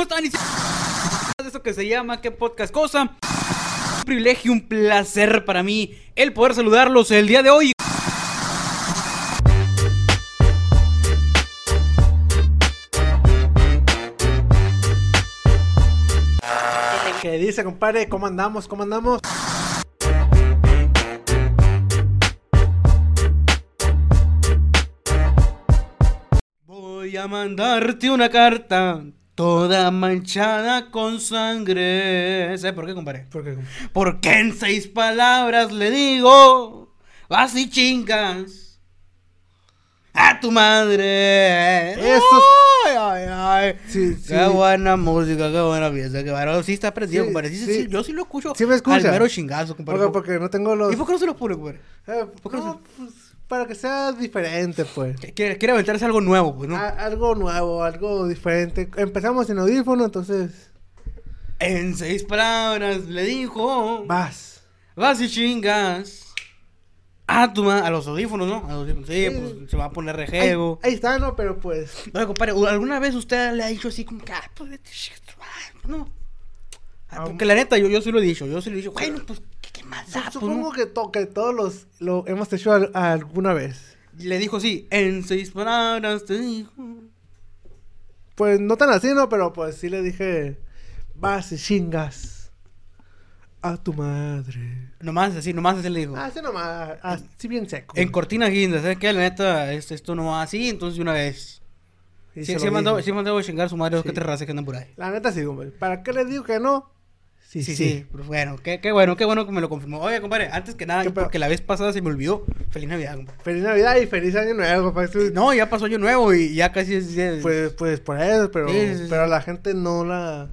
¿cómo están? Eso que se llama, ¿qué podcast cosa? Un privilegio, un placer para mí el poder saludarlos el día de hoy. ¿Qué dice, compadre? ¿Cómo andamos? ¿Cómo andamos? Voy a mandarte una carta toda manchada con sangre. ¿Sabes por qué, compadre? Porque Porque en seis palabras le digo, vas y chingas a tu madre. Eso Ay, ay, ay. Sí, sí. Qué buena música, qué buena pieza, qué bueno. Sí está aprendido, Sí, compadre. Sí, yo sí lo escucho. Sí me escucha. Al mero chingazo, compadre. porque, porque no tengo los... ¿Y por qué no se los pone, compadre? Eh, por qué no no, pues, para que sea diferente, pues. Quiere, quiere aventarse algo nuevo, pues, ¿no? A- algo nuevo, algo diferente. Empezamos sin audífono, entonces... En seis palabras le dijo, Vas. vas y chingas a tu madre. A los audífonos, ¿no? A los audífonos. Sí, Sí. pues se va a poner rejego. ahí está, ¿no? Pero pues... Oye, compadre, ¿alguna vez usted le ha dicho así como que, ah, pues vete, chica, tu madre", no? Ah, Ah, Porque la neta, yo, yo sí lo he dicho, yo sí lo he dicho, bueno, pues, ¿qué, qué más da? Su- pues, supongo no?" que, to- que todos los lo hemos hecho al- alguna vez. Le dijo así, en seis palabras te dijo. Pues no tan así, ¿no? Pero pues sí le dije... Vas y chingas a tu madre. Nomás así, nomás así le dijo. Así nomás, así bien seco. En cortina guinda, ¿sabes qué? La neta, es- esto no va así, entonces de una vez. Sí, sí, mandó, sí mandó a chingar a su madre los Sí. que te razas que andan por ahí. La neta sí, compadre. ¿Para qué le digo que no? Sí, sí, pero bueno, qué, qué bueno, qué bueno que me lo confirmó. Oye, compadre, antes que nada, porque la vez pasada se me olvidó. Feliz Navidad, compadre. Feliz Navidad y feliz año nuevo, compadre. No, ya pasó año nuevo y ya casi es... es- Pues, pues por eso, pero, Sí, sí, sí. pero la gente no la,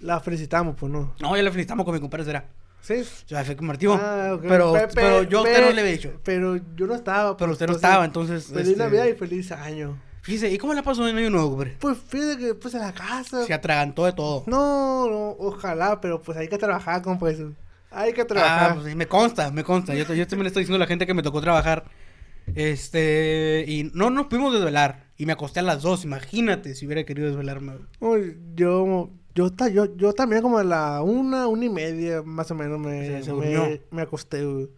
la felicitamos, pues no. No, ya le felicitamos con mi compadre, será. Sí. Ya fue con Martivo. Ah, ok. pero, Pe- pe- pero yo a usted pe- no le había dicho. Pero yo no estaba. Pero pues, usted no entonces, estaba, entonces. Feliz este, Navidad y feliz año. Fíjese, ¿y cómo le pasó en año nuevo, compadre? Pues fíjate que pues en la casa. Se atragantó de todo. No, no, ojalá, pero pues hay que trabajar, compadre. Hay que trabajar. Ah, pues me consta, me consta. Yo, yo también le estoy diciendo a la gente que me tocó trabajar. Este. Y no nos pudimos desvelar. Y me acosté a las dos. Imagínate si hubiera querido desvelarme. Uy, yo, yo, yo, yo también como a la una, una y media más o menos me, Se- se me, me acosté, güey.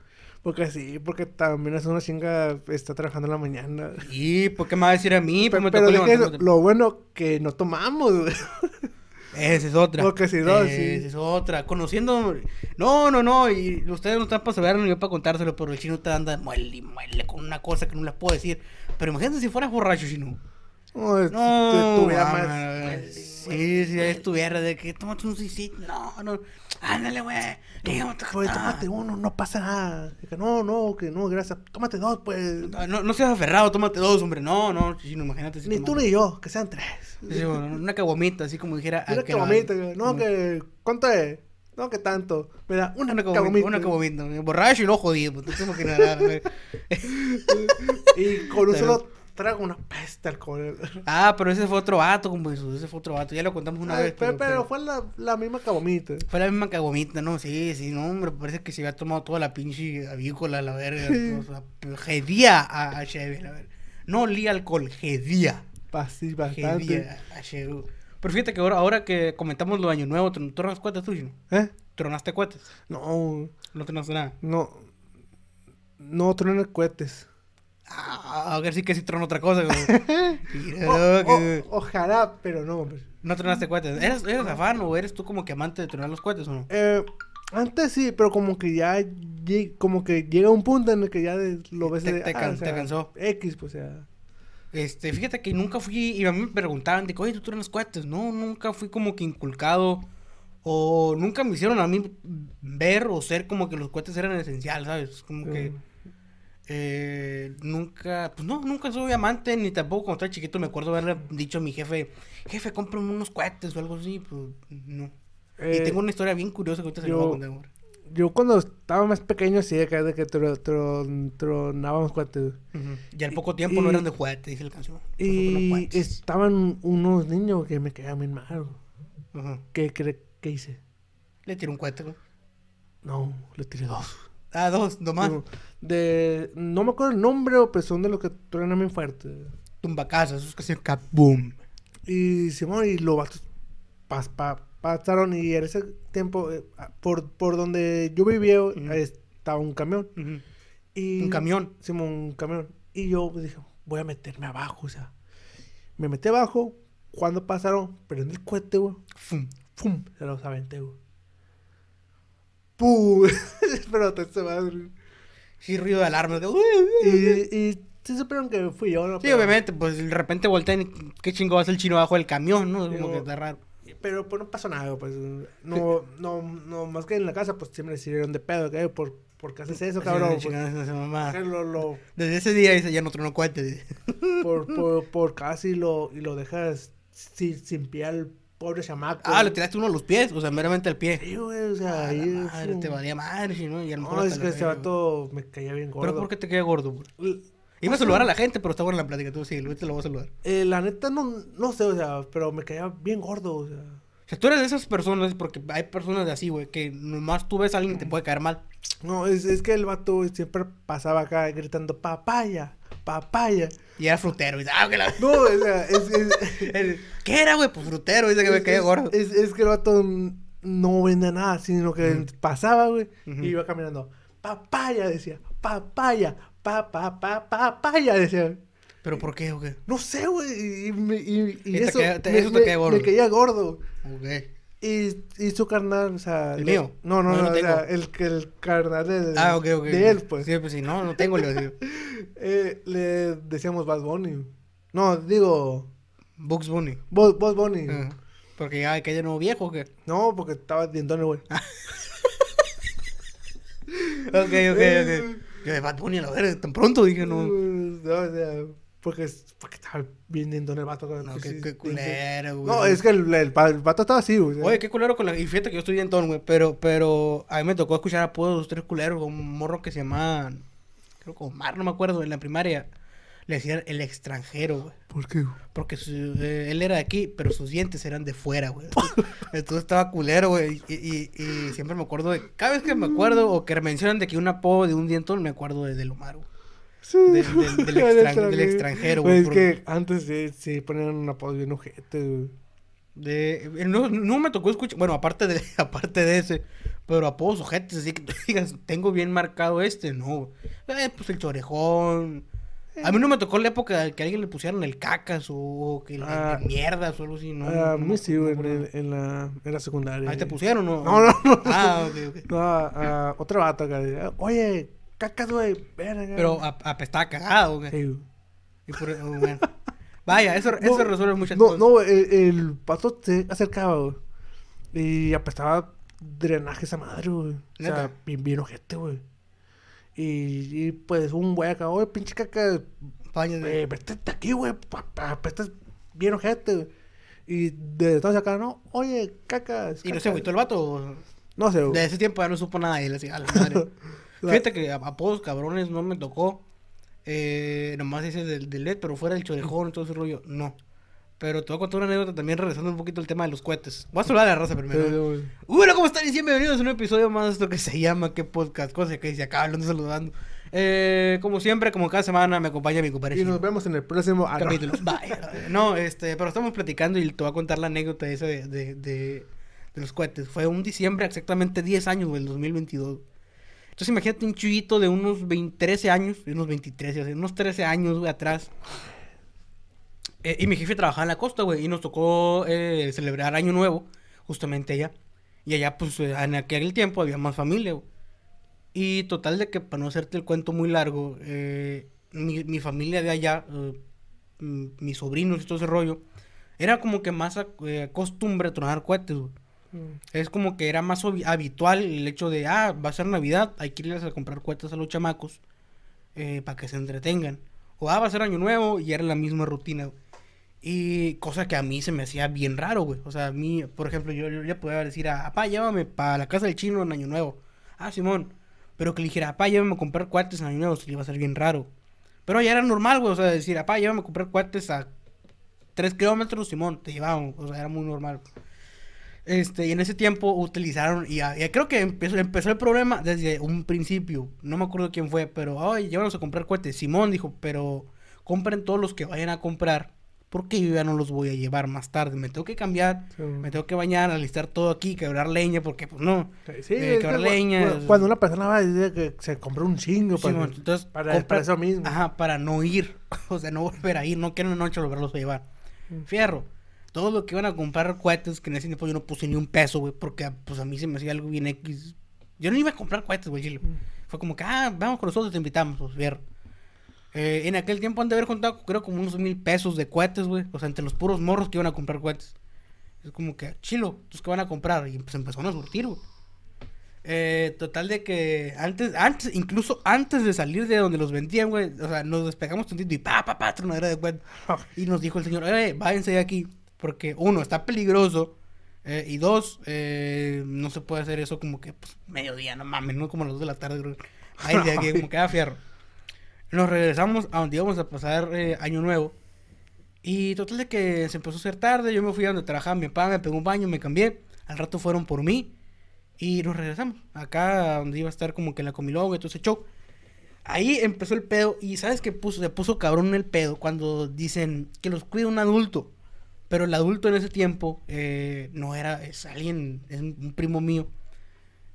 Porque sí, porque también es una chinga, está trabajando en la mañana. ¿Y por qué me va a decir a mí? Pues Pe- me pero tocó levantarme. lo bueno que no tomamos, güey. Esa es otra. Porque si no, sí. Esa es otra. Conociendo. No, no, no. Y ustedes no están para saberlo ni yo para contárselo. Pero el chino te anda muele muele con una cosa que no les puedo decir. Pero imagínate si fueras borracho, chino. No, es- No, tu- tuviera mamá, más- Sí, si estuviera de que tómate un sí, No, no. Ándale, güey. Pues no. tómate uno, no pasa nada. Dije, no, no, que no, gracias. Tómate dos, pues. No, no seas aferrado, tómate dos, hombre. No, no, chino, imagínate. si Ni tú ni yo, que sean tres. Sí, bueno, una caguamita, así como dijera. Una güey. No, que. ¿Cuánto es? No, que tanto. Mira, una, Una cabomita. Una cabomita. Borracho y lo jodido. Pues, imaginarás, güey. Y con un solo trago una peste alcohol. Ah, pero ese fue otro vato, como eso. Ese fue otro vato. Ya lo contamos una Ay, vez. pero, Pero, fue la, la misma cabomita. Fue la misma cagomita, ¿no? Sí, sí, no, hombre. Parece que se había tomado toda la pinche avícola, la verga. o sea, gedía a, a Chevy, la verga. No olía alcohol, gedía. Así, bastante. Gedía a Chevy. Pero fíjate que ahora, ahora que comentamos lo de Año Nuevo, ¿tron- ¿tronaste cuetas tú, no? ¿Eh? ¿Tronaste cuetas? No, No tronaste nada. no. No truenan cohetes. Ah, a ver si que sí tronó otra cosa, güey. Mira, O- que- o- ojalá, pero no, hombre. No tronaste cohetes. ¿Eres, ¿Eres afán o eres tú como que amante de tronar los cohetes o no? Eh, antes sí, pero como que ya como que llega un punto en el que ya lo ves Te- de, te can- te cansó. X, pues o sea. Este, fíjate que nunca fui, y a mí me preguntaban, de oye, tú tronas cohetes. No, nunca fui como que inculcado, o nunca me hicieron a mí ver o ser como que los cohetes eran esencial, ¿sabes? Como que. Eh, nunca, pues no, nunca soy amante, ni tampoco cuando estaba chiquito me acuerdo haberle dicho a mi jefe, jefe, cómprame unos cohetes o algo así, pues, no. y Eh, tengo una historia bien curiosa que ahorita se la voy a yo- contar, güey. Yo cuando estaba más pequeño sí acá de que tro, tro- tronábamos cohetes. Ujú. Y al poco tiempo no y- eran de juguete, dice la canción. Y estaban unos niños que me quedaban bien mal. Ujú. ¿Qué, qué, qué hice? Le tiré un cohete. No, le tiré dos. Ah, dos, nomás. Digo, De, no me acuerdo el nombre, pero son de los que truenan bien fuerte. Tumbacasas, esos que hacen kaboom. Y Simón, y los vatos pas- pa- pasaron y en ese tiempo, eh, ah, por, por donde yo vivía, estaba un camión. Y, Un camión. Sí, un camión. Y yo dije, voy a meterme abajo, o sea. Me metí abajo. Cuando pasaron, prendí el cohete, güey. Fum. ¡Pum! Se los aventé, güey. ¡Pum! Espérate, esta madre. Sí, ruido de alarma. de- Y, y sí supieron que fui yo, ¿no? Sí, Pero- obviamente, pues de repente voltean y qué chingo va a ser el chino abajo del camión, ¿no? Como Yo- que está raro. Pero pues no pasó nada, pues. No, no, no, más que en la casa, pues siempre me sirvieron de pedo, ¿qué? ¿Por, ¿Por qué haces eso, cabrón? Pues, chingada esa mamá. lo, lo, Desde ese día dice, ya no tronó cohete. por, por, por casi lo, y lo dejas sin, sin pie al pobre chamaco. Ah, le tiraste uno a los pies, o sea, meramente al pie. Sí, güey, o sea, Ah, ahí. madre, te valía madre, sí, ¿no? Y a lo mejor No, es que verga, vato me caía bien gordo. Pero ¿por qué te queda gordo, güey? Iba a saludar a la gente, pero está buena la plática. Tú sí, ahorita lo voy a saludar. eh, la neta, no, no sé, o sea, pero me caía bien gordo, o sea. O sea, tú eres de esas personas, porque hay personas de así, güey, que nomás tú ves a alguien y te puede caer mal. No, es, es que el vato siempre pasaba acá gritando papaya, papaya. Y era frutero. Y dice, ah, que la... No, o sea, es, es, ¿Qué era, güey? Pues frutero, dice que me es- gordo. Es, es que el vato no vende nada, sino que pasaba, güey, y iba caminando. Papaya, decía, papaya, pa, pa, pa, papaya, decía. ¿Pero por qué, o qué? No sé, güey, y, y, y eso, te- me, eso te me- gordo. me caía gordo. Ok. Y, y su carnal, o sea... ¿El le- mío? No, no, No, no, no o sea, el, que el carnal de, Ah, ok, ok. de él, pues. Sí, pues sí, no, no tengo, le digo. Eh, le decíamos Bad Bunny. No, digo, Bugs Bunny. Buzz Bunny. Porque ya que de nuevo viejo, ¿o qué? No, porque estaba dientón, güey. Ok, ok, ok. Yo de Bad Bunny a la verga, tan pronto dije, no. No, o sea, porque, porque estaba bien dientón el vato. No, qué, sí, qué culero, güey. No, es que el, el, el vato estaba así, güey. Oye, qué culero con la... Y fíjate que yo estoy dientón, güey, pero, pero a mí me tocó escuchar apodos de los tres culeros, un morro que se llama, creo que Omar, no me acuerdo, en la primaria. Le decían el extranjero, güey. ¿Por qué? güey? Porque su- eh, él era de aquí, pero sus dientes eran de fuera, güey. Entonces estaba culero, güey. Y, y, y siempre me acuerdo de. Cada vez que me acuerdo o que mencionan de que un apodo de un dientón, me acuerdo de Del Omar, güey. Sí. Del- del- del extran- del extranjero, güey, Es que antes sí, sí ponían un apodo bien ojete, güey. De, eh, no, no me tocó escuchar. Bueno, aparte de, aparte de ese. Pero apodos ojetes, así que tú digas, tengo bien marcado este, no. Eh, pues el chorejón. A mí no me tocó la época que a alguien le pusieran el cacas o que Ah. le mierdas o algo así, ¿no? a no mí me- sí, no en, la, en la secundaria. Ahí te pusieron, ¿no? No, no, no. Ah, ok, ok. No, a, a acá. de, Oye, cacas, güey. Pero a- apestaba cagado, güey. Sí, güey. Y por- oh, bueno. Vaya, eso, No, eso resuelve muchas No, cosas. no, el, el pato se acercaba, güey. Y apestaba drenaje esa madre, güey. O sea, bien, bien ojete, güey. Y, y pues un güey acá, oye, pinche caca, Vaya, eh, vete de aquí, güey, apestas bien ojete, güey. Y de entonces acá, no, oye, caca. ¿Y no se agüitó el vato? No sé, güey. De ese tiempo ya no supo nada y él decía, a la madre. La- Fíjate que a- apodos cabrones no me tocó. Eh, nomás ese del, del LED, pero fuera el chorejón, todo ese rollo, no. Pero te voy a contar una anécdota también regresando un poquito al tema de los cohetes. Voy a hablar de la raza Sí, primero. Hola, ¿cómo están? Y bienvenidos a un episodio más de esto que se llama ¿Qué podcast? Cosa que se acaba hablando saludando. Eh, como siempre, como cada semana, me acompaña mi compadre. Y nos vemos en el próximo capítulo. Vaya, no, este, pero estamos platicando y te voy a contar la anécdota esa de, de, de, de los cohetes. Fue un diciembre, exactamente 10 años, güey, el 2022. Entonces imagínate un chuyito de unos 20, 13 años, unos 23, o unos 13 años, güey, atrás. Eh, y mi jefe trabajaba en la costa, güey, y nos tocó eh, celebrar Año Nuevo, justamente allá. Y allá, pues, eh, en aquel tiempo había más familia, güey. Y total de que, para no hacerte el cuento muy largo, eh, mi, mi familia de allá, mis sobrinos y todo ese rollo, era como que más eh, costumbre tronar cohetes, güey. Mm. Es como que era más habitual el hecho de, ah, va a ser Navidad, hay que irles a comprar cohetes a los chamacos eh, para que se entretengan. O, ah, va a ser Año Nuevo y era la misma rutina. Y cosa que a mí se me hacía bien raro, güey. O sea, a mí, por ejemplo, yo, yo ya podía decir, a papá, llévame para la casa del chino en Año Nuevo. Ah, Simón. Pero que le dijera, papá, llévame a comprar cohetes en Año Nuevo, se le iba a hacer bien raro. Pero ya era normal, güey. O sea, decir, papá, llévame a comprar cohetes a 3 kilómetros, Simón, te llevaban. O sea, era muy normal. Este, y en ese tiempo utilizaron, y, a- y creo que empezó, empezó el problema desde un principio. No me acuerdo quién fue, pero, ay, llévanos a comprar cohetes. Simón dijo, pero compren todos los que vayan a comprar porque yo ya no los voy a llevar más tarde. Me tengo que cambiar, Sí. me tengo que bañar, alistar todo aquí, quebrar leña, porque pues no. Sí, Eh, quebrar que leña, Cuando una persona va a decir que se compró un chingo Sí, para, entonces, para, compra- para eso mismo. Ajá, para no ir. O sea, no volver a ir. No quiero una noche volverlos a llevar. Mm. Fierro. Todo lo que iban a comprar cohetes, que en ese tiempo yo no puse ni un peso, güey, porque pues a mí se me hacía algo bien X. Yo no iba a comprar cohetes, güey, chile. Mm. Fue como que, ah, vamos con nosotros, te invitamos, pues, fierro. Eh, en aquel tiempo han de haber contado, creo, como unos mil pesos de cohetes, güey. O sea, entre los puros morros que iban a comprar cohetes. Es como que, chilo, ¿tus que van a comprar? Y pues empezaron a surtir, güey. Eh, total de que antes, antes, incluso antes de salir de donde los vendían, güey, o sea, nos despegamos tantito y pa, pa, pa, tronadera de cohetes. Y nos dijo el señor, eh, váyanse de aquí. Porque uno, está peligroso. eh, y dos, eh, no se puede hacer eso como que, pues, mediodía, no mames, no como a las dos de la tarde. creo. Váyanse de aquí, como que da fierro. Nos regresamos a donde íbamos a pasar eh, Año Nuevo. Y total de que se empezó a hacer tarde. Yo me fui a donde trabajaba mi papá, me pegó un baño, me cambié. Al rato fueron por mí. Y nos regresamos. Acá donde iba a estar como que la comilonga y todo ese show. Ahí empezó el pedo. Y sabes que puso, se puso cabrón el pedo cuando dicen que los cuida un adulto. Pero el adulto en ese tiempo eh, no era, es alguien, es un primo mío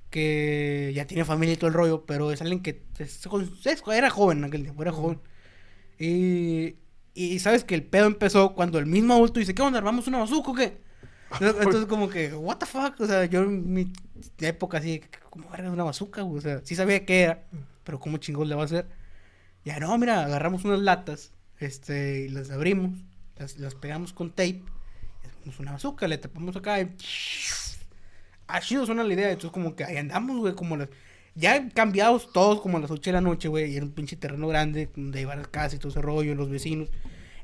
que ya tiene familia y todo el rollo, pero es alguien que es- es- era joven en aquel tiempo, era joven. Y, y sabes que el pedo empezó cuando el mismo adulto dice, ¿qué onda? ¿Armamos una bazooka o qué? Entonces, como que, what the fuck, o sea, yo en mi época así, ¿cómo verga una bazooka? O sea, sí sabía qué era, pero ¿cómo chingón le va a hacer? Ya no, mira, agarramos unas latas, este, y las abrimos, las, las pegamos con tape, y hacemos una bazooka, le tapamos acá y... Chido suena la idea, entonces como que ahí andamos, güey, como las... Ya cambiados todos como a las 8 de la noche, güey, y era un pinche terreno grande, donde iban las casas y todo ese rollo, los vecinos.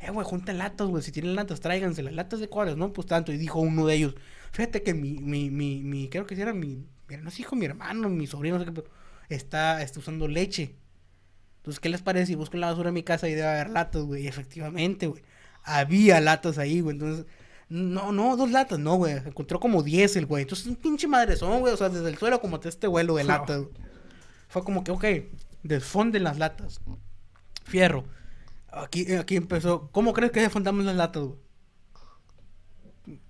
Eh, güey, junten latas, güey, si tienen latas, tráiganse las latas de cuáles, ¿no? Pues tanto, y dijo uno de ellos, fíjate que mi, mi, mi, mi, creo que sí era mi, no sé, hijo, mi hermano, mi sobrino, no sé qué, está, está usando leche. Entonces, ¿qué les parece si busco la basura de mi casa y debe haber latas, güey? Efectivamente, güey, había latas ahí, güey, entonces... No, no, dos latas, no, güey. Encontró como 10 el güey. Entonces, un pinche madrezón, güey. O sea, desde el suelo como este vuelo de latas. Fue como que, ok, desfonden las latas. Fierro. Aquí, aquí empezó. ¿Cómo crees que desfondamos las latas, güey?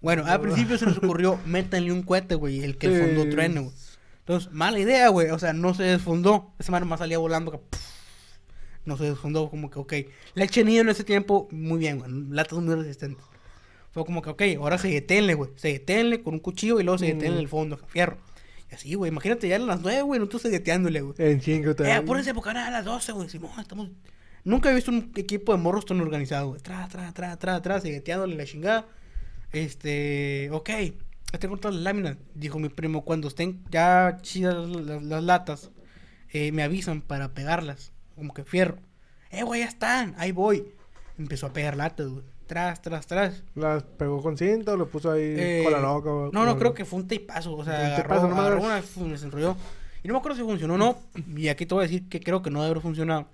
Bueno, al principio se nos ocurrió, métanle un cohete, güey, el que el fondo truene, güey. Entonces, mala idea, güey. O sea, no se desfundó. Esa mano más salía volando. que, no se desfundó, como que, ok. Leche nido en ese tiempo, muy bien, güey. Latas muy resistentes. Fue como que, ok, ahora se güey. Se con un cuchillo y luego se deténle en el fondo, fierro. Y así, güey. Imagínate ya a las nueve, güey, nosotros sedeteándole, güey. En chingo Eh, también. apúrense porque ahora a las 12, güey. Simón, estamos. Nunca he visto un equipo de morros tan organizado, güey. Tra, tra, tra, tra, tra, segueteándole la chingada. Este. Ok. Tengo todas las láminas. Dijo mi primo. Cuando estén ya chidas las, las- las latas, eh, me avisan para pegarlas. Como que fierro. Eh, güey, ya están. Ahí voy. Empezó a pegar latas, güey. Tras, tras, tras. Las pegó con cinta o le puso ahí Eh, con la loca. o- No, no, creo que fue un teipazo. O sea, Un agarró, nomás. agarró una, se enrolló. Y no me acuerdo si funcionó o no. Y aquí te voy a decir que creo que no debe haber funcionado.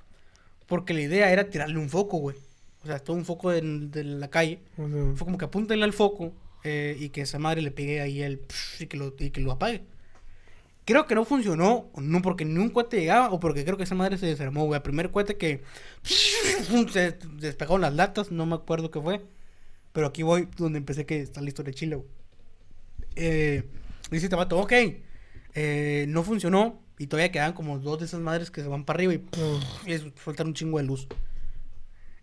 Porque la idea era tirarle un foco, güey. O sea, todo un foco de, de la calle. Fue como que apúntenle al foco eh, y que esa madre le pegue ahí el... psh, y, que lo, y que lo apague. Creo que no funcionó, no porque ni un cohete llegaba o porque creo que esa madre se desarmó, güey. El primer cohete que se despegaron las latas, no me acuerdo qué fue. Pero aquí voy donde empecé que está la historia de Chile, güey. Eh, dice este vato, ok, eh, no funcionó y todavía quedan como dos de esas madres que se van para arriba y, sueltan un chingo de luz.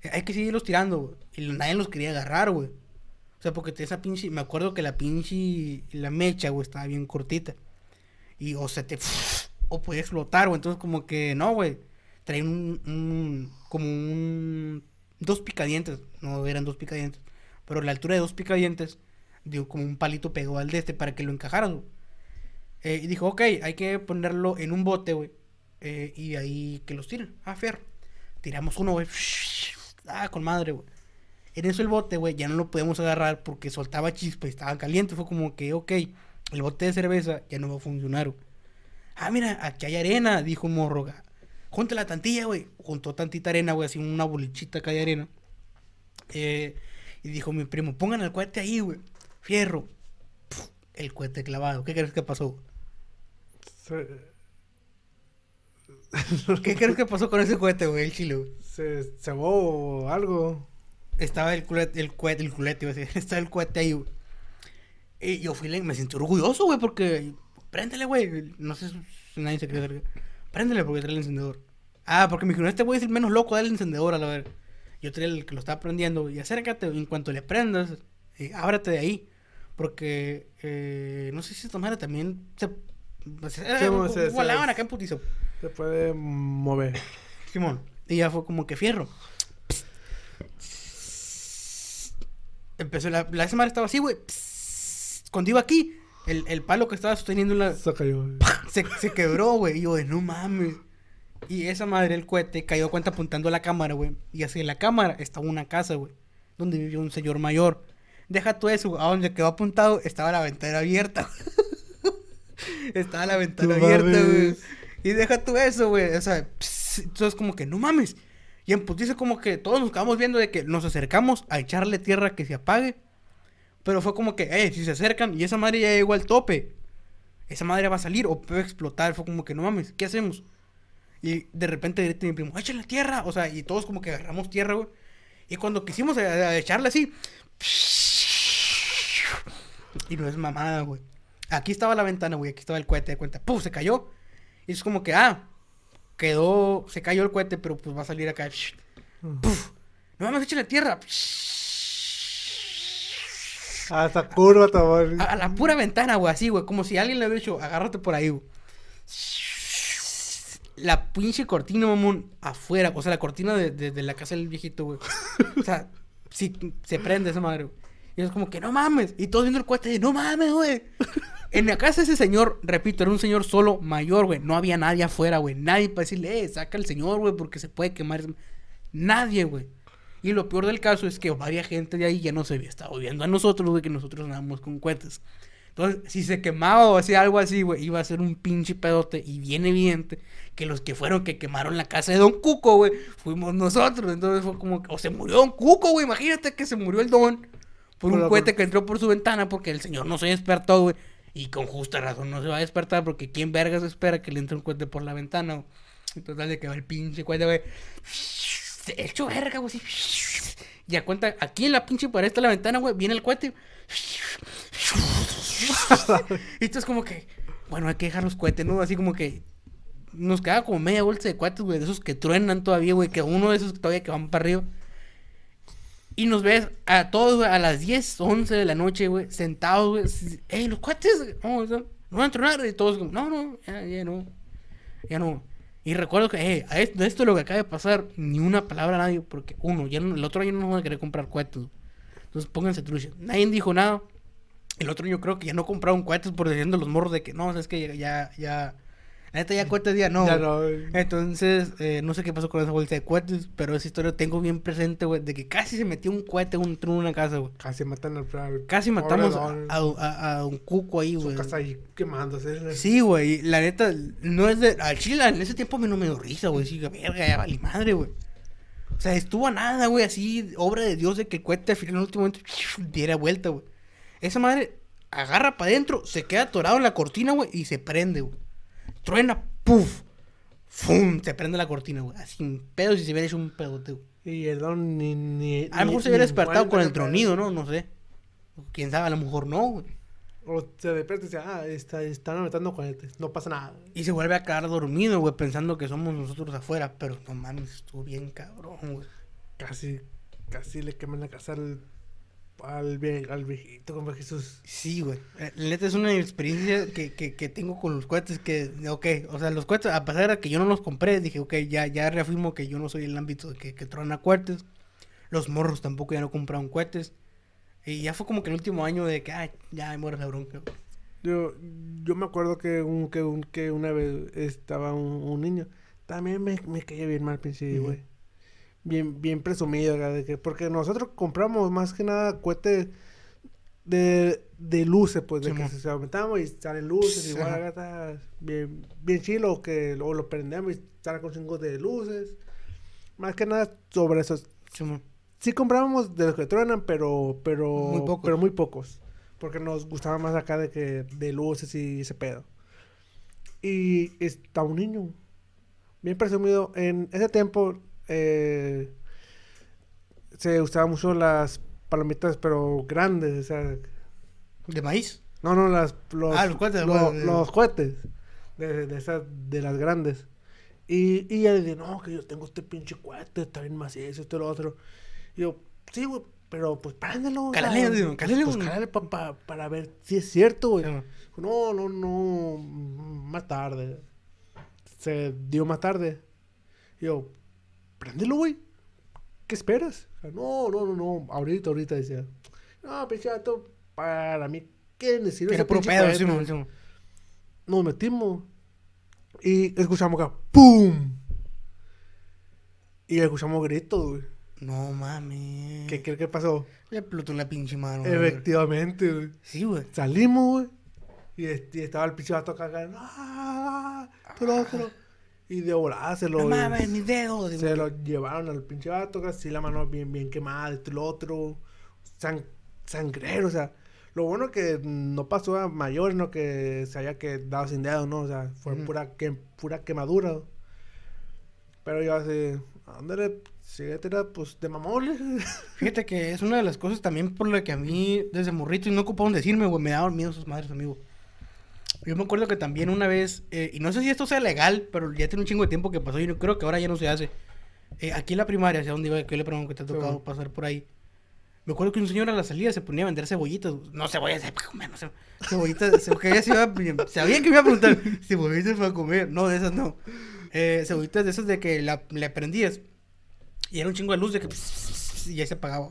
Eh, hay que seguirlos tirando, güey. Y nadie los quería agarrar, güey. O sea, porque esa pinche, me acuerdo que la pinche, la mecha, güey, estaba bien cortita. Y o se te, o podía explotar, güey. Entonces como que, no, güey. Traían un, como un, dos picadientes. No eran dos picadientes. Pero la altura de dos picadientes, dio como un palito pegó al de este para que lo encajaran. Eh, y dijo, ok, hay que ponerlo en un bote, güey. eh, y ahí que los tiren. Ah, fierro. Tiramos uno, güey. Ah, con madre, güey. En eso el bote, güey, ya no lo podemos agarrar porque soltaba chispa y estaba caliente. Fue como que, ok, el bote de cerveza ya no va a funcionar, güey. Ah, mira, aquí hay arena, dijo un morro. "ga- Junta la tantilla, güey. Juntó tantita arena, güey, así una bolichita que hay arena. Eh, y dijo mi primo, pongan el cohete ahí, güey. Fierro. El cohete clavado. ¿Qué crees que pasó? Se, ¿Qué crees que pasó con ese cohete, güey? El chile, güey. se cebó algo. estaba el culete, el cohete, el culete, iba a decir, estaba el cohete ahí, güey. Y yo fui, me sentí orgulloso, güey, porque, préndele, güey. No sé si nadie se cree cerca. Préndele porque trae el encendedor. Ah, porque me dijeron, este güey es el menos loco, dale el encendedor, a la ver. Yo traía el que lo estaba prendiendo, y acércate, en cuanto le prendas, eh, ábrate de ahí. Porque, eh, no sé si esta madre también se... eh, se- se- la acá en putizo. Se puede mover. Simón. Y ya fue como que fierro. Empezó la, la madre estaba así, güey. Cuando iba aquí, el, el palo que estaba sosteniendo la, Se cayó. se, se quebró, güey. Y yo, no mames. Y esa madre, el cohete, cayó cuenta apuntando a la cámara, güey. Y hacia la cámara estaba una casa, güey. Donde vivía un señor mayor. Deja tú eso, a donde quedó apuntado estaba la ventana abierta. estaba la ventana No abierta, güey. Y deja tú eso, güey. O sea, pss, entonces como que no mames. Y en putiza como que todos nos quedamos viendo de que nos acercamos a echarle tierra que se apague. Pero fue como que, eh, si se acercan y esa madre ya llegó al tope. Esa madre va a salir o puede explotar. Fue como que, no mames, ¿qué hacemos? Y de repente grita mi primo, échale tierra. O sea, y todos como que agarramos tierra, güey. Y cuando quisimos a- a echarle así. Y no es mamada, güey. Aquí estaba la ventana, güey. Aquí estaba el cohete de cuenta. ¡Puf! Se cayó. Y es como que, ah, quedó. Se cayó el cohete, pero pues va a salir acá. ¡Puf! No mames, échale tierra. Hasta curva, tomar. A, a la pura ventana, güey, así, güey. Como si alguien le hubiera dicho, agárrate por ahí, güey. La pinche cortina, mamón, afuera. O sea, la cortina de, de- la casa del viejito, güey. O sea, si se prende esa madre, güey. Y es como que, no mames. Y todos viendo el de, no mames, güey. En la casa de ese señor, repito, era un señor solo mayor, güey. No había nadie afuera, güey. Nadie para decirle, eh, saca al señor, güey, porque se puede quemar. Nadie, güey. Y lo peor del caso es que varias gente de ahí ya no se había estado viendo a nosotros, güey, que nosotros andábamos con cohetes. Entonces, si se quemaba o hacía algo así, güey, iba a ser un pinche pedote. Y bien evidente que los que fueron que quemaron la casa de Don Cuco, güey, fuimos nosotros. Entonces fue como, que- o se murió Don Cuco, güey. Imagínate que se murió el Don por Por un cohete que entró por su ventana porque el señor no se despertó, güey. Y con justa razón no se va a despertar porque quién vergas espera que le entre un cohete por la ventana, güey. Entonces le quedó el pinche cohete, güey. Se echó verga, güey. Ya cuenta, aquí en la pinche pared está la ventana, güey. Viene el cohete. y esto es como que, bueno, hay que dejar los cohetes, ¿no? Así como que nos queda como media bolsa de cohetes, güey, de esos que truenan todavía, güey, que uno de esos todavía que van para arriba. Y nos ves a todos, güey, a las 10, 11 de la noche, güey, sentados, güey. ¡Ey, los cohetes! No, no van a tronar. Y todos, como, no, no, ya, ya no. Ya no. Y recuerdo que, eh, a esto, de lo que acaba de pasar, ni una palabra a nadie, porque uno, ya no- el otro año no van a querer comprar cohetes. Entonces pónganse truchas. Nadie dijo nada. El otro año creo que ya no compraron cohetes por diciendo los morros de que no, es que ya, ya, neta ya cohetes ya no. Ya no. Entonces, eh, no sé qué pasó con esa bolsa de cohetes, pero esa historia tengo bien presente, güey, de que casi se metió un cohete un, en una casa, güey. Casi matan al al Casi matamos a, un cuco ahí, Su güey. casa ahí quemándose. Sí, güey, la neta, no es de... Al chile, en ese tiempo a mí no me dio risa, güey, sí, verga, ya vale madre, güey. O sea, estuvo a nada, güey, así, obra de Dios de que el cohete al final en el último momento diera vuelta, güey. Esa madre agarra para adentro, se queda atorado en la cortina, güey, y se prende, güey. Truena, puf, fum, se prende la cortina, güey. Así, un pedo si se hubiera hecho un pedote, güey. Y el don ni. ni A lo mejor ni- se hubiera despertado con el tronido, ¿no? No sé. Quién sabe, a lo mejor no, güey. O se despierta y dice, ah, está, están metiendo cohetes. No pasa nada. Y se vuelve a quedar dormido, güey, pensando que somos nosotros afuera. Pero no mames, estuvo bien cabrón, güey. Casi, casi le queman la casa al, al, al viejito, como Jesús. Sí, güey. Eh, La neta es una experiencia que, que, que tengo con los cohetes que, ok, o sea, los cohetes, a pesar de que yo no los compré, dije, ok, ya, ya reafirmo que yo no soy el ámbito de que, que trona cohetes. Los morros tampoco ya no compraron cohetes. Y ya fue como que el último año de que, ay, ya me muero la bronca. güey. Yo, yo me acuerdo que, un, que, un, que una vez estaba un, un niño. También me, me caía bien mal, pinche, güey. Bien, bien presumido, de que, porque nosotros compramos más que nada cohetes de, de luces, pues, de que se aumentamos y salen luces, Pss, igual acá está bien, bien chilo, que luego lo prendemos y sale con chingos de luces. Más que nada sobre eso. Simón. Sí comprábamos de los que truenan, pero, pero, Muy pocos. pero muy pocos. Porque nos gustaba más acá de que, de luces y ese pedo. Y está un niño, bien presumido. En ese tiempo, eh, se usaban mucho las palomitas, pero grandes, o sea, ¿De maíz? no, no, las, los, Ah, los cohetes, lo- bueno, los cohetes, de, de esas, de las grandes. Y, y ella le dice, no, que yo tengo este pinche cohete, está bien macizo, esto y lo otro. Y yo, sí, güey, pero pues préndelo. Cálale, digo, Pues güey. cálale pa- pa- para ver si es cierto, güey. No, no, no, más tarde. Se dio más tarde. Y yo, préndelo, güey. ¿Qué esperas? No, no, no, no, ahorita, ahorita decía. No, pinche vato, para mí, ¿qué sirve Era puro pedo, sí. Nos metimos. Y escuchamos acá, ¡pum! Y escuchamos gritos, güey. No mames. ¿Qué crees que pasó? Le explotó la pinche mano. güey. Efectivamente, güey. Sí, güey. Salimos, güey. Y, est- y estaba el pinche vato acá, acá, ¡ah! Tú lo otro. Y de volada se lo, No mames, mis dedos. se lo llevaron al pinche vato, casi la mano bien, bien quemada, esto y lo otro. San, sangrero, o sea. Lo bueno que no pasó a mayores, no que se haya quedado sin dedo, ¿no? O sea, fue Ujú. pura, que, pura quemadura. Pero yo así, ándale, síguete, pues de mamón. Fíjate que es una de las cosas también por la que a mí, desde morrito, y no ocupaban decirme, güey, me daban miedo sus madres, amigo. Yo me acuerdo que también una vez, eh, y no sé si esto sea legal, pero ya tiene un chingo de tiempo que pasó y no- creo que ahora ya no se hace. Eh, aquí en la primaria, hacia donde iba, que yo le pregunto que te ha tocado Sí. pasar por ahí. Me acuerdo que un señor a la salida se ponía a vender cebollitas. No cebollas para comer, no sé. Cebollitas, ce- que ella se iba- sabía que me iba a preguntar, cebollitas para comer. No, de esas no. Eh, cebollitas de esas de que la, le prendías y era un chingo de luz de que y ya se apagaba.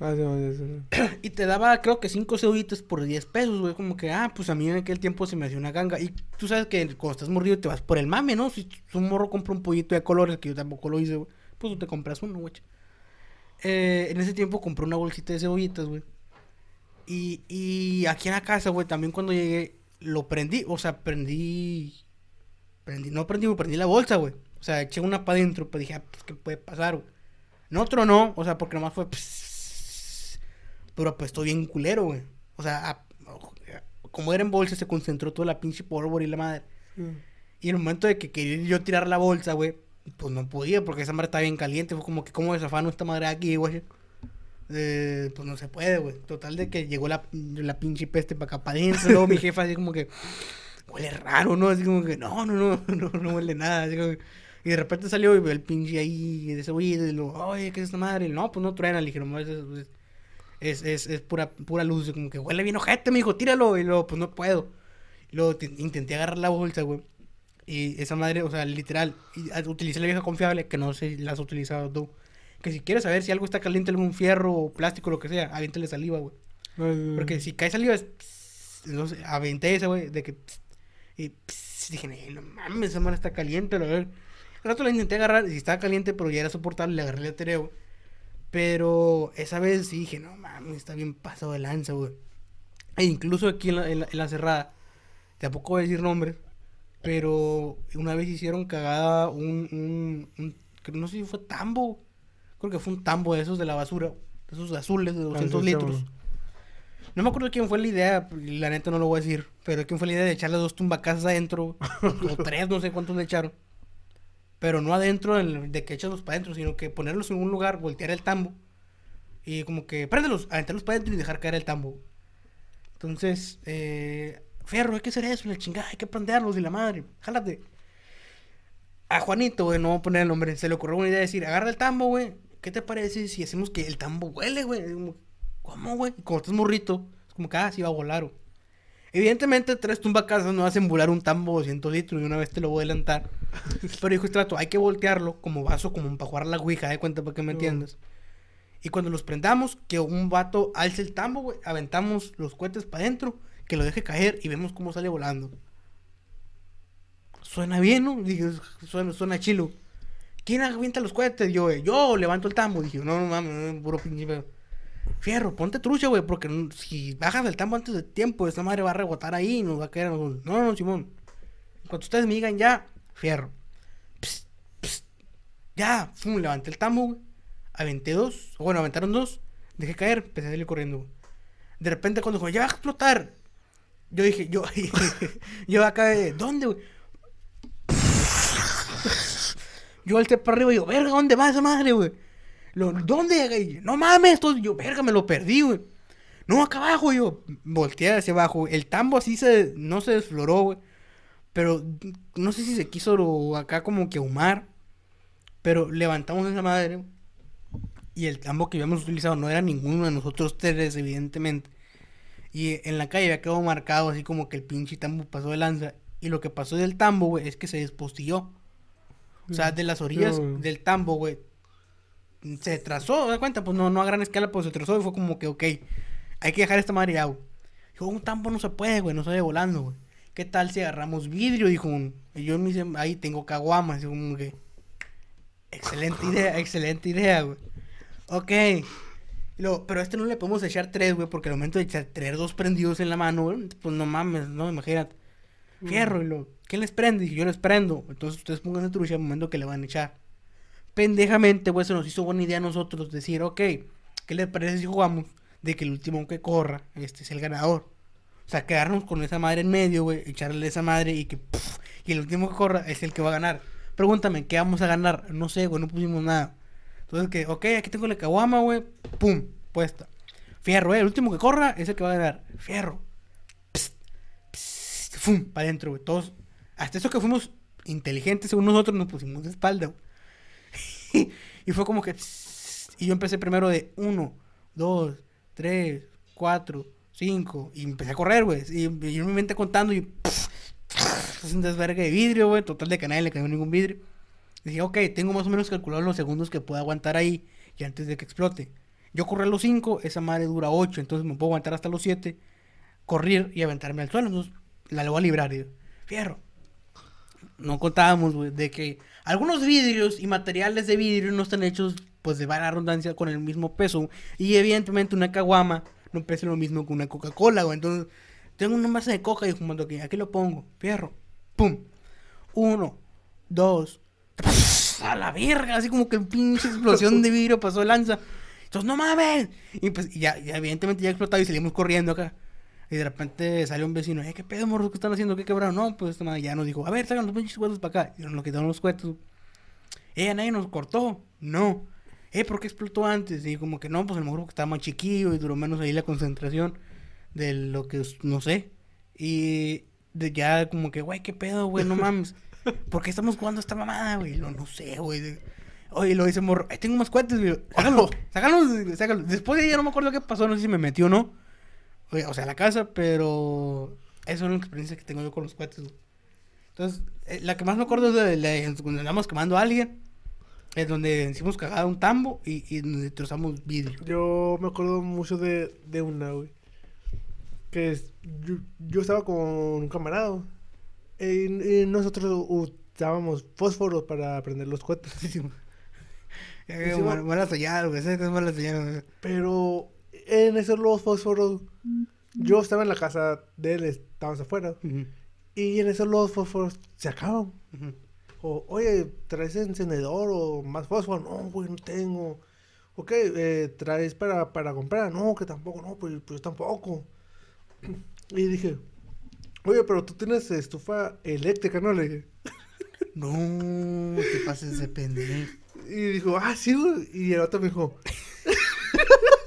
Ah. Y te daba, creo que 5 cebollitas por 10 pesos, güey. Como que, ah, pues a mí en aquel tiempo se me hacía una ganga. Y tú sabes que cuando estás morrido te vas por el mame, ¿no? Si un morro compra un pollito de colores, que yo tampoco lo hice, güey, pues tú te compras uno, güey. Eh, en ese tiempo compré una bolsita de cebollitas, güey. Y, y aquí en la casa, güey, también cuando llegué, lo prendí, o sea, prendí. Prendí, no prendí, prendí la bolsa, güey. O sea, eché una para adentro, pues dije, ah, pues, ¿qué puede pasar, güey? No, otro no, o sea, porque nomás fue. Pero apestó bien culero, güey. O sea, a- como era en bolsa, se concentró toda la pinche pólvora y la madre. Y en el momento de que quería yo tirar la bolsa, güey, pues no podía porque esa madre estaba bien caliente. Fue como que, ¿cómo desafano esta madre aquí, güey? Eh, pues no se puede, güey. Total de que llegó la, la pinche peste para acá para adentro. Luego mi jefa así como que, huele raro, ¿no? Así como que, no, no, no, no, no huele nada. Así como que- y de repente salió y veo el pinche ahí de cebollita y lo, oye, ¿qué es esta madre? Y, no, pues no truena, le dije, nomás es, es, es, es, es pura, pura luz. Como que huele bien ojete, me dijo, tíralo. Y luego, pues no puedo. Y luego te- intenté agarrar la bolsa, güey. Y esa madre, o sea, literal, y, utilicé la vieja confiable, que no sé si la has utilizado tú. Que si quieres saber si algo está caliente, algún fierro o plástico, lo que sea, aviéntale saliva, güey. Porque si cae saliva, es. sé, aventé esa, güey, de que. pss, y pss, dije, "Eh, no mames, esa madre está caliente, a ver. Al rato la intenté agarrar, y si estaba caliente, pero ya era soportable, le agarré el tereo. Pero esa vez sí dije, no mames, está bien pasado de lanza, güey. E incluso aquí en la, en la- en la cerrada, tampoco voy a decir nombres, pero una vez hicieron cagada un, un, un- no sé si fue tambo, creo que fue un tambo de esos de la basura, de esos azules de 200 litros. No me acuerdo quién fue la idea, la neta no lo voy a decir, pero quién fue la idea de echarle dos tumbacasas adentro, o tres, no sé cuántos le echaron. Pero no adentro de que echarlos para adentro, sino que ponerlos en un lugar, voltear el tambo, y como que préndelos, aventarlos para adentro y dejar caer el tambo. Entonces, eh, Fierro, hay que hacer eso, la chingada, hay que prenderlos y la madre, jálate. A Juanito, güey, no voy a poner el nombre, se le ocurrió una idea de decir, agarra el tambo, güey, ¿qué te parece si hacemos que el tambo huele, güey? ¿Cómo, güey? Y Como estás morrito, es como que, ah, sí va a volar, güey. Evidentemente, tres tumbacasas no hacen volar un tambo de 200 litros y una vez te lo voy a adelantar. Pero dijo este rato, hay que voltearlo como vaso, como para jugar la ouija, de cuenta para que me entiendas. Y cuando los prendamos, que un vato alce el tambo, güey, aventamos los cohetes para adentro, que lo deje caer y vemos cómo sale volando. Suena bien, ¿no? Dije, suena, suena chilo. ¿Quién avienta los cohetes? Yo, güey, yo levanto el tambo. Dije, no, no mames, no, puro pinche. Fierro, ponte trucha, güey, porque si bajas el tambo antes de tiempo, esa madre va a rebotar ahí y nos va a caer. No, no, Simón. Cuando ustedes me digan ya, fierro. Psst. Ya, fum, levanté el tambo, güey. Aventé dos. Bueno, aventaron dos. Dejé caer, empecé a salir corriendo, güey. De repente, cuando dijo, ya va a explotar. Yo dije, yo, yo acá de, ¿dónde, güey? Yo volteé para arriba y digo, verga, ¿dónde va esa madre, güey? Lo, ¿Dónde? No mames, todo, yo, verga, me lo perdí, güey. No, acá abajo, yo, volteé hacia abajo. El tambo así se, no se desfloró, güey. Pero no sé si se quiso lo- acá como que ahumar. Pero levantamos esa madre. Y el tambo que habíamos utilizado no era ninguno de nosotros tres, evidentemente. Y en la calle había quedado marcado así como que el pinche tambo pasó de lanza. Y lo que pasó del tambo, güey, es que se despostilló. O sea, de las orillas No. del tambo, güey. Se trazó, ¿da cuenta? Pues no, no a gran escala, pues se trazó y fue como que, ok, hay que dejar esta madre ya, güey. Dijo, un tambo no se puede, güey, no sale volando, güey. ¿Qué tal si agarramos vidrio? Dijo un. Y yo me dice, ahí tengo caguamas. Digo, como que. Excelente idea, excelente idea, güey. Ok. Luego, pero a este no le podemos echar tres, güey, porque al momento de echar tener dos prendidos en la mano, güey, pues no mames, no, imagínate. Fierro, y lo, ¿quién les prende? Y yo les prendo. Entonces ustedes pongan el trucha al momento que le van a echar. Pendejamente, güey, se nos hizo buena idea a nosotros decir, ok, ¿qué les parece si jugamos de que el último que corra, este es el ganador? O sea, quedarnos con esa madre en medio, güey, echarle esa madre y que, y el último que corra es el que va a ganar. Pregúntame, ¿qué vamos a ganar? No sé, güey, no pusimos nada. Entonces, que, ok, aquí tengo la caguama, güey, pum, puesta. Fierro, eh, el último que corra es el que va a ganar. Fierro. Psst, psst, fum, para adentro, güey. Todos, hasta eso que fuimos inteligentes según nosotros, nos pusimos de espalda, güey. y fue como que, y yo empecé primero de 1, 2, 3, 4, 5, y empecé a correr, güey. Y, y yo mi mente contando y, es un desvergue de vidrio, güey. Total de que nadie le cayó ningún vidrio. Dije, ok, tengo más o menos calculado los segundos que pueda aguantar ahí y antes de que explote. Yo corrí a los 5, esa madre dura 8, entonces me puedo aguantar hasta los 7, correr y aventarme al suelo. Entonces la voy a librar. Y fierro. No contábamos, güey, de que algunos vidrios y materiales de vidrio no están hechos, pues de vara redundancia, con el mismo peso. Y evidentemente una caguama no pesa lo mismo que una Coca-Cola, güey. Entonces, tengo una masa de coca y fumando aquí. Aquí lo pongo, fierro. Pum. Uno, dos, a la verga, así como que pinche explosión de vidrio pasó lanza. Entonces, no mames. Y pues ya, ya evidentemente ya explotado y salimos corriendo acá. Y de repente salió un vecino, eh, ¿qué pedo, morros? ¿Qué están haciendo? ¿Qué quebraron? No, pues esta madre ya nos dijo, a ver, sacan los pinches cuetos para acá. Y nos lo quitaron los cuetos. Eh, nadie nos cortó. No. Eh, ¿por qué explotó antes? Y como que no, pues a lo mejor porque estaba más chiquillo y duró menos ahí la concentración de lo que, no sé. Y de ya como que, güey, ¿qué pedo, güey? No mames. ¿Por qué estamos jugando esta mamada, güey? No, no sé, güey. Oye, lo dice morro, "Ahí tengo más cohetes, güey. Sácalo, sácalo, sácalo. Después de ahí ya no me acuerdo qué pasó, no sé si me metió o no. O sea, la casa, pero esa es una experiencia que tengo yo con los cohetes, güey. Entonces, eh, la que más me acuerdo es de, la de cuando andamos quemando a alguien. Es donde hicimos cagada un tambo y, y destrozamos vidrio. Yo me acuerdo mucho de, de una, güey. Que es, yo, yo estaba con un camarada. Y, y nosotros usábamos fósforos para prender los cohetes. Mala señal, güey. ¿Sabes qué es mala señal? Pero en esos los fósforos, yo estaba en la casa de él, estábamos afuera. Y en esos los fósforos se acaban. O, oye, ¿traes encendedor o más fósforo? No, güey, no tengo. Ok, eh, ¿traes para, para comprar? No, que tampoco, no, pues, pues yo tampoco. Y dije, oye, pero tú tienes estufa eléctrica, ¿no? Le dije. No, te pases de pendejo. Y dijo, ah, sí, güey. Y el otro me dijo,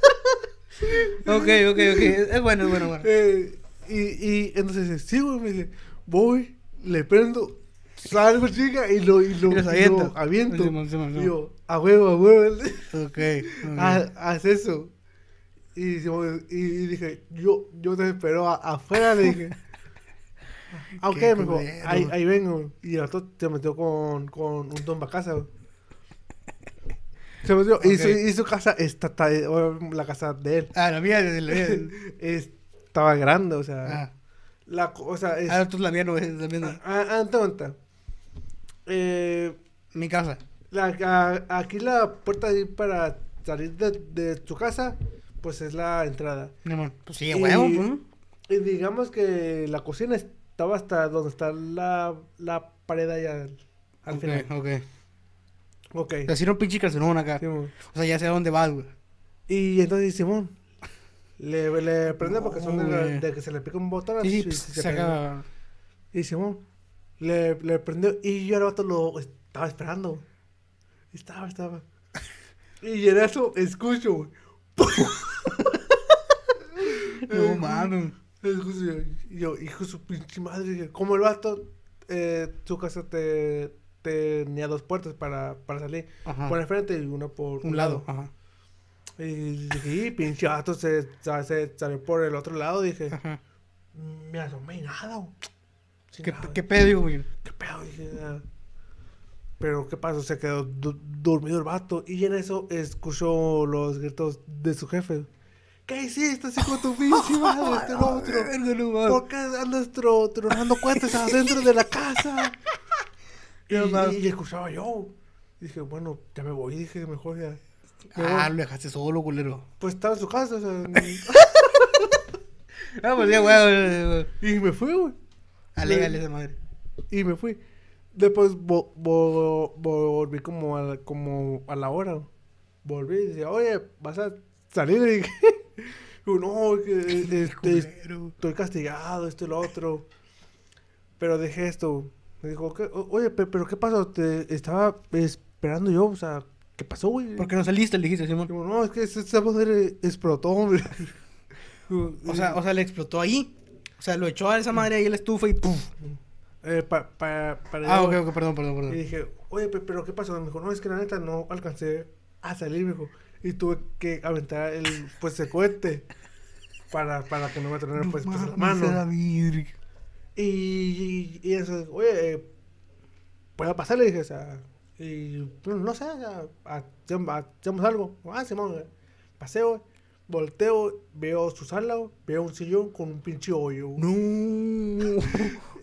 Ok, ok, ok. Es bueno, es bueno, bueno. eh, y, y entonces sí, güey, me dice, voy, le prendo, salgo, chica, y lo, y lo, Y lo aviento. Y Simón. yo, a huevo, a huevo. Ok. haz, haz eso. Y, dije, yo, yo te espero a- afuera, le dije. Ah, ok, me dijo, ahí, ahí vengo. Y el otro se metió con, con un tomba casa. Se metió, y, su, y su casa, está, está- o la casa de él, Ah, la mía, la mía. estaba grande, o sea, Ah, la, o sea, es, ah, tú la mía no es la mía. no. ah, ah, tonta. Eh, Mi casa. la, a- aquí la puerta para salir de, de tu casa, pues es la entrada. Pues sí, huevo, pues, ¿no? Y digamos que la cocina estaba hasta donde está la, la pared allá al, final. ok. Ok. Te hicieron pinche calzonón acá. O sea, ya sé a dónde vas, güey. Y entonces Simón le, le prende porque son de, la- güey. de que se le pica un botón Sí, así, pues, se se acaba. Y Simón le, le prendió y yo al vato lo estaba esperando. Estaba, estaba. Y en eso escucho, güey. No mames. Escucho yo, y hijo de su pinche madre. Como el vato, eh, su casa te, tenía dos puertas para, para salir. Ajá. Una enfrente y una por Un lado. Ajá. Y dije, y pinche vato se, se, se salió por el otro lado. Dije, Ajá. me asomé y nada. ¿Qué, pedo, güey? ¿Qué pedo? Dije, ah. Pero, ¿qué pasó? Se quedó du- dormido el vato. Y en eso escuchó los gritos de su jefe. ¿Qué hiciste, hijo de tu pinche madre? Este otro. ¿Por qué andas tro- tronando cuentas adentro de la casa? Y, y escuchaba yo. Dije, bueno, ya me voy. Dije, mejor ya. Ah, voy. lo dejaste solo, culero. Pues estaba en su casa. o sea, Ah, pues ya, güey, güey. y me fui, güey. Alégale esa madre. Y me fui. Después vo- vo- volví como a, la- como a la hora. Volví y decía, oye, vas a salir. Y dije, no, que este, estoy castigado, esto y lo otro. Pero dejé esto. Me dijo, "¿Qué? O- oye, pe- pero ¿qué pasó? Te estaba esperando yo, o sea, ¿qué pasó, güey? ¿Por qué no saliste? Le dijiste, Simón. Digo, no, es que esa esa madre explotó, hombre. O sea, o sea, le explotó ahí. O sea, lo echó a esa madre ahí en la estufa y ¡puf! eh, pa- pa- para Ah, yo- ok, ok, perdón, perdón, Y perdón. dije, oye, pe- pero ¿qué pasó? Me dijo, no, es que la neta no alcancé a salir, me dijo. Y tuve que aventar el, pues, el cohete para, para que no me tronara, pues, pues, la mames, era mano. Y, y, y eso, oye, eh, ¿puedo pasar? Le dije, o sea, y, pues, no sé, o sea, hacemos, algo. Ah, Simón, güey. paseo, volteo, veo su sala, veo un sillón con un pinche hoyo. No.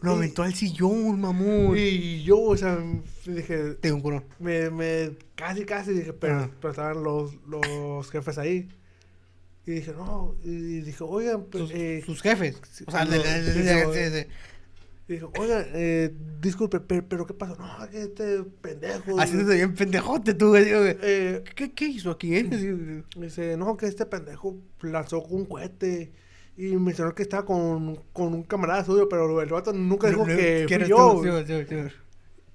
Lo aventó al sillón, mamón. Y yo, o sea, dije, Tengo un curón. me, me casi, casi dije, pero, Ah. pero estaban los, los jefes ahí. Y dije, no, y dije, oigan, pues, Sus, eh, sus jefes. O sea, dije, oigan, eh, disculpe, pero, pero ¿qué pasó? No, que este pendejo. Haciéndose bien pendejote tú, güey. Eh, ¿Qué, ¿Qué hizo aquí, eh? Dice, no, que este pendejo lanzó un cohete. Y mencionó que estaba con, con un camarada suyo, pero el vato nunca dijo No, no, que ¿quién fui yo. tú?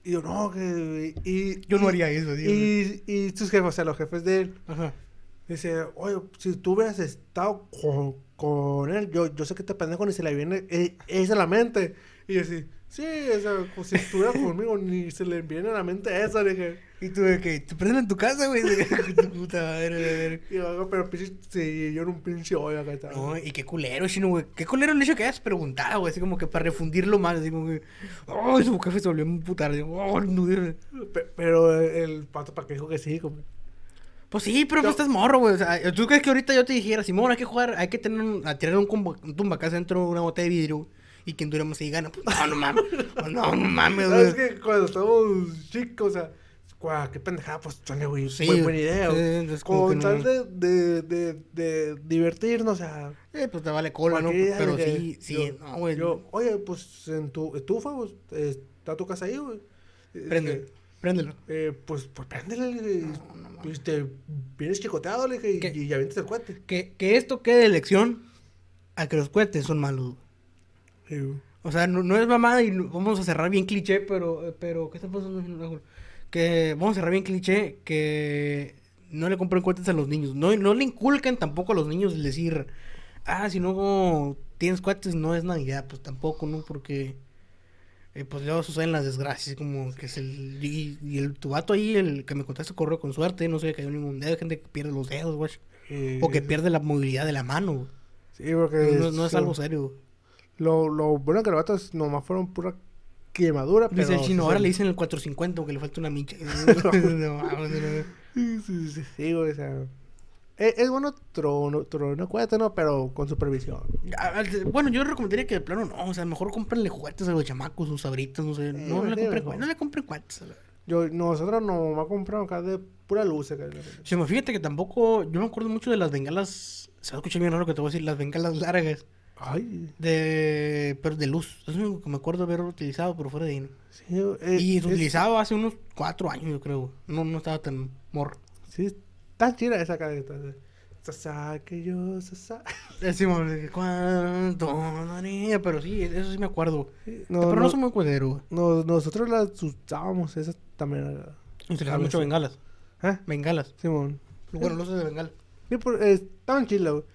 Y yo, no, que... Y, Yo no haría eso, tío. Y, y sus jefes, o sea, los jefes de él, Ajá. Dice, oye, si tú hubieras estado con, con él, yo, yo sé que este pendejo ni se le viene eh, eso a la mente. Y yo así, sí, o sea, pues si estuviera conmigo ni se le viene a la mente eso. Dije, Y tú de que te prenden en tu casa, güey. Tu puta madre, ver. y yo, pero pinche, sí, yo era un pinche hoyo acá. estaba. No, y qué culero, chino, güey. Qué culero el hecho que hayas preguntado, güey. Así como que para refundirlo más. Así como que. Ay, su jefe se volvió un putar. Digo, oh, no, Dios". Pe- pero el pato para que dijo que sí, como. Pues sí, pero pues Yo- estás morro, güey. O sea, ¿tú crees que ahorita yo te dijera, Simón, hay que jugar, hay que tener un, a tirar un, combo- un tumbacasa dentro de una botella de vidrio? Y quien dure más y gana. Pues, no, no mames. Pues, no, no mames, ¿Sabes güey. que cuando estábamos chicos, o sea, guau, qué pendejada, pues suena, güey, Sí, buen- buena idea. güey. Con tal no- de, de, de, de divertirnos, o sea, Eh, pues te vale cola, ¿no? Pero que sí, sí, yo- no, güey. Yo, oye, pues en tu estufa, pues, eh, está tu casa ahí, güey. Eh, Préndelo, eh, préndelo. eh, pues, pues dije, y te vienes chicoteado, le dije, y, ya vienes el cohete. Que, que esto quede de lección a que los cohetes son malos. O sea, no, no es mamada y no- vamos a cerrar bien cliché, pero, pero, ¿qué está pasando? Que vamos a cerrar bien cliché que no le compren cohetes a los niños. No, no le inculquen tampoco a los niños decir, ah, si no tienes cohetes no es Navidad. Pues tampoco, ¿no? Porque, eh, pues luego suceden las desgracias, como que es el, y, y el tu vato ahí, el que me contaste corrió con suerte, no se le cayó ningún dedo, hay gente que pierde los dedos, güey. y- O que pierde la movilidad de la mano. Sí, porque... No, no es lo- algo serio, güey. Lo, lo bueno que los vatos nomás fueron pura quemadura, pero... Dice el chino, ahora le dicen el 450 porque le falta una micha. No no. Sí, sí, sí, sí, güey, o sea... Es, es bueno trono, trono cohete, ¿no? Pero con supervisión. Ah, Bueno, yo recomendaría que de plano no, o sea, mejor cómprenle juguetes a los chamacos, sus sabritas, no sé. no, sí, le compren, no le compren la- Yo, nosotros nos va a comprar acá de pura luz. acá. Sí, me fíjate que tampoco, yo me acuerdo mucho de las bengalas, se va a escuchar bien raro que te voy a decir, las bengalas largas, Ay, de, pero de luz. Es lo único que me acuerdo haber utilizado, pero fuera de ahí. ¿no? sí, eh, y es- se utilizaba hace unos cuatro años, yo creo. No, no estaba tan morro. Sí, tan chida esa cara. Sasa, que yo, sasa. Decimos, ¿cuánto daría? Pero sí, eso sí me acuerdo. No, pero no, no, soy muy cuadero, güey. no, nosotros las usábamos, esas también. Utilizaba A mucho bengalas. ¿Eh? Bengalas. Simón. Bueno, luces de Bengala. Sí, por- eh, estaban chilas, güey.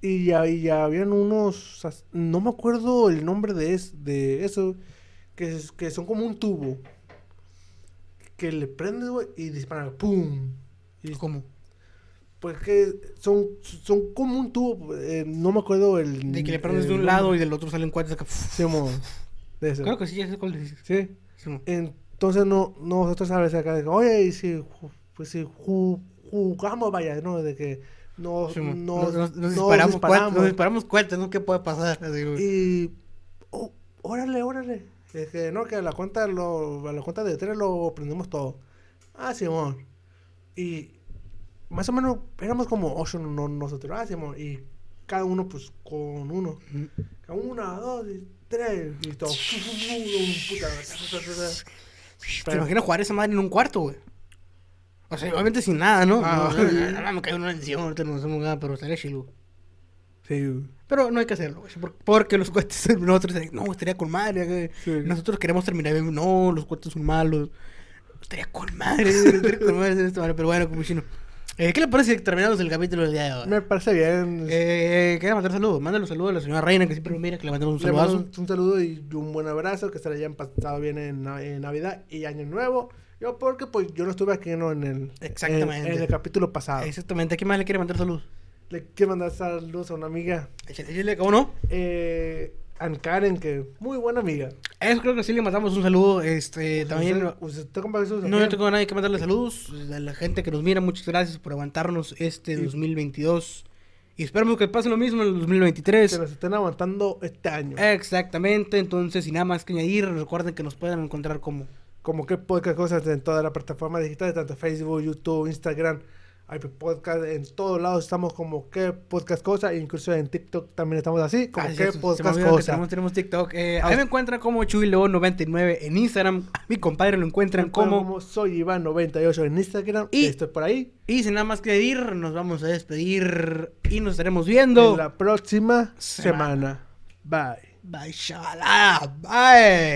Y ya, y ya habían unos, no me acuerdo el nombre de, es, de eso, que, es- que son como un tubo. Que le prendes, güey, y disparan, ¡pum! Y ¿Cómo? Pues que son, son como un tubo, eh, no me acuerdo el... De que le prendes de un nombre. lado y del otro salen cuates acá. Sí, mo, de eso. Creo que sí, ya sé cuál dices. Sí. Sí. Entonces no, nosotros a veces acá, oye, y si, pues si ju- jugamos, vaya, ¿no? De que nos, Sí, nos, Nos, nos nos disparamos, disparamos. nos disparamos cuates, ¿no? ¿Qué puede pasar? Así. Y, oh, órale, órale. Es que no, que a la cuenta, lo, a la cuenta de tres lo prendemos todo. Ah, Simón. Y más o menos éramos como ocho no, nosotros. Simón. Y cada uno, pues, con uno. Cada Una, dos y tres. Y todo. ¿Te imaginas jugar esa madre en un cuarto, güey? O sea, obviamente sin nada, ¿no? Ah, no, sí. no, no, me cayó una encima, ahorita no hacemos nada, pero estaría chido. Sí, Pero no hay que hacerlo, güey, por- porque los cohetes, nosotros, no, estaría con madre. Sí. Nosotros queremos terminar, bien, no, los cohetes son malos. Estaría con madre, estaría con madre, pero bueno, como chino. Eh, ¿Qué le parece si terminamos el capítulo del día de hoy? Me parece bien. Eh, quería mandar saludos, mándale un saludo a la señora Reina, que siempre me mira, que le mandamos un Le saludazo. un, un saludo y un buen abrazo, que se le hayan pasado bien en, Na- en Navidad y Año Nuevo. Yo porque pues yo no estuve aquí ¿no? en el Exactamente. en, en el capítulo pasado. Exactamente, ¿a quién más le quiere mandar saludos? Le quiero mandar saludos a una amiga, Échale, échale, ¿cómo no? eh, Ann Karen, que muy buena amiga. Eso creo que sí le mandamos un saludo, este, también... ¿Usted, No, ¿o yo tengo a nadie que mandarle saludos. A la gente que nos mira, muchas gracias por aguantarnos este Sí. 2022. Y esperamos que pase lo mismo en el que 2023. nos estén aguantando este año. Exactamente, entonces, sin nada más que añadir, recuerden que nos pueden encontrar como. Como que podcast cosas en todas las plataformas digitales, tanto Facebook, YouTube, Instagram, hay podcast, en todos lados estamos como que podcast cosa, incluso en TikTok también estamos así, como Ah, que cierto, se me podcast que cosa. tenemos, tenemos TikTok. Eh, Ah, ahí me encuentran como ChuiLeón99 en Instagram. A mi compadre lo encuentran como. como soy Iván98 en Instagram Y- estoy por ahí. Y sin nada más que añadir, nos vamos a despedir y nos estaremos viendo. En la próxima Semana. semana. Bye. Bye, shala, bye.